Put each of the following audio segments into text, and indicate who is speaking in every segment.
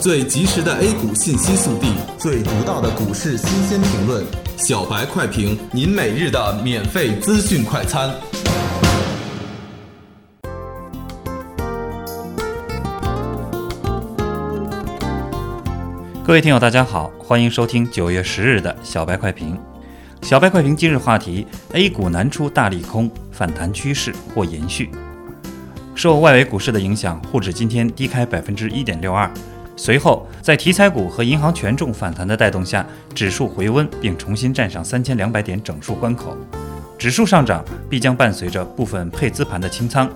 Speaker 1: 最及时的 A 股信息速递，
Speaker 2: 最独到的股市新鲜评论，
Speaker 1: 小白快评，您每日的免费资讯快餐。
Speaker 3: 各位听友，大家好，欢迎收听九月十日的小白快评。小白快评今日话题：A 股难出大利空，反弹趋势或延续。受外围股市的影响，沪指今天低开百分之一点六二。随后，在题材股和银行权重反弹的带动下，指数回温并重新站上三千两百点整数关口。指数上涨必将伴随着部分配资盘的清仓，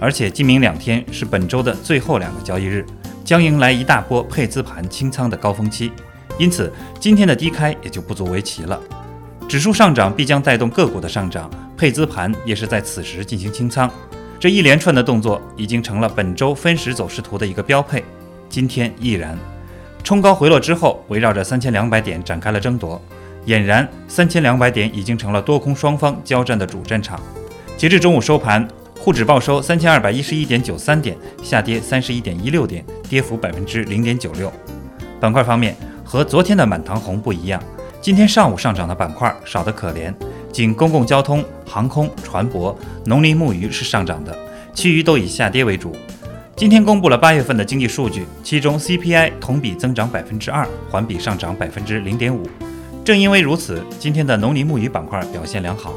Speaker 3: 而且今明两天是本周的最后两个交易日，将迎来一大波配资盘清仓的高峰期。因此，今天的低开也就不足为奇了。指数上涨必将带动个股的上涨，配资盘也是在此时进行清仓。这一连串的动作已经成了本周分时走势图的一个标配，今天亦然。冲高回落之后，围绕着三千两百点展开了争夺，俨然三千两百点已经成了多空双方交战的主战场。截至中午收盘，沪指报收三千二百一十一点九三点，下跌三十一点一六点，跌幅百分之零点九六。板块方面，和昨天的满堂红不一样，今天上午上涨的板块少得可怜。仅公共交通、航空、船舶、农林牧渔是上涨的，其余都以下跌为主。今天公布了八月份的经济数据，其中 CPI 同比增长百分之二，环比上涨百分之零点五。正因为如此，今天的农林牧渔板块表现良好。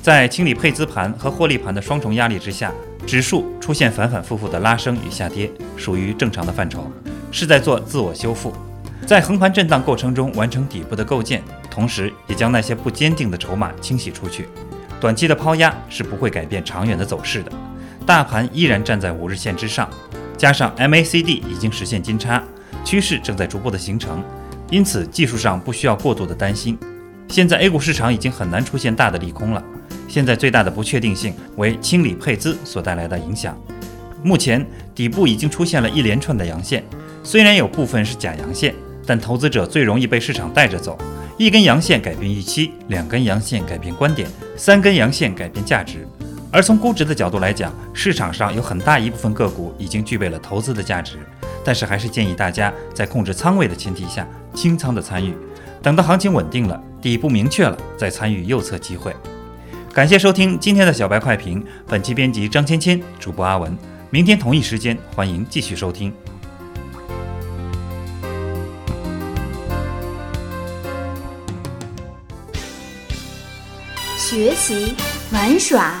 Speaker 3: 在清理配资盘和获利盘的双重压力之下，指数出现反反复复的拉升与下跌，属于正常的范畴，是在做自我修复。在横盘震荡过程中完成底部的构建，同时也将那些不坚定的筹码清洗出去。短期的抛压是不会改变长远的走势的。大盘依然站在五日线之上，加上 MACD 已经实现金叉，趋势正在逐步的形成，因此技术上不需要过度的担心。现在 A 股市场已经很难出现大的利空了，现在最大的不确定性为清理配资所带来的影响。目前底部已经出现了一连串的阳线，虽然有部分是假阳线。但投资者最容易被市场带着走，一根阳线改变预期，两根阳线改变观点，三根阳线改变价值。而从估值的角度来讲，市场上有很大一部分个股已经具备了投资的价值，但是还是建议大家在控制仓位的前提下清仓的参与，等到行情稳定了，底部明确了再参与右侧机会。感谢收听今天的小白快评，本期编辑张芊芊，主播阿文。明天同一时间欢迎继续收听。
Speaker 4: 学习玩耍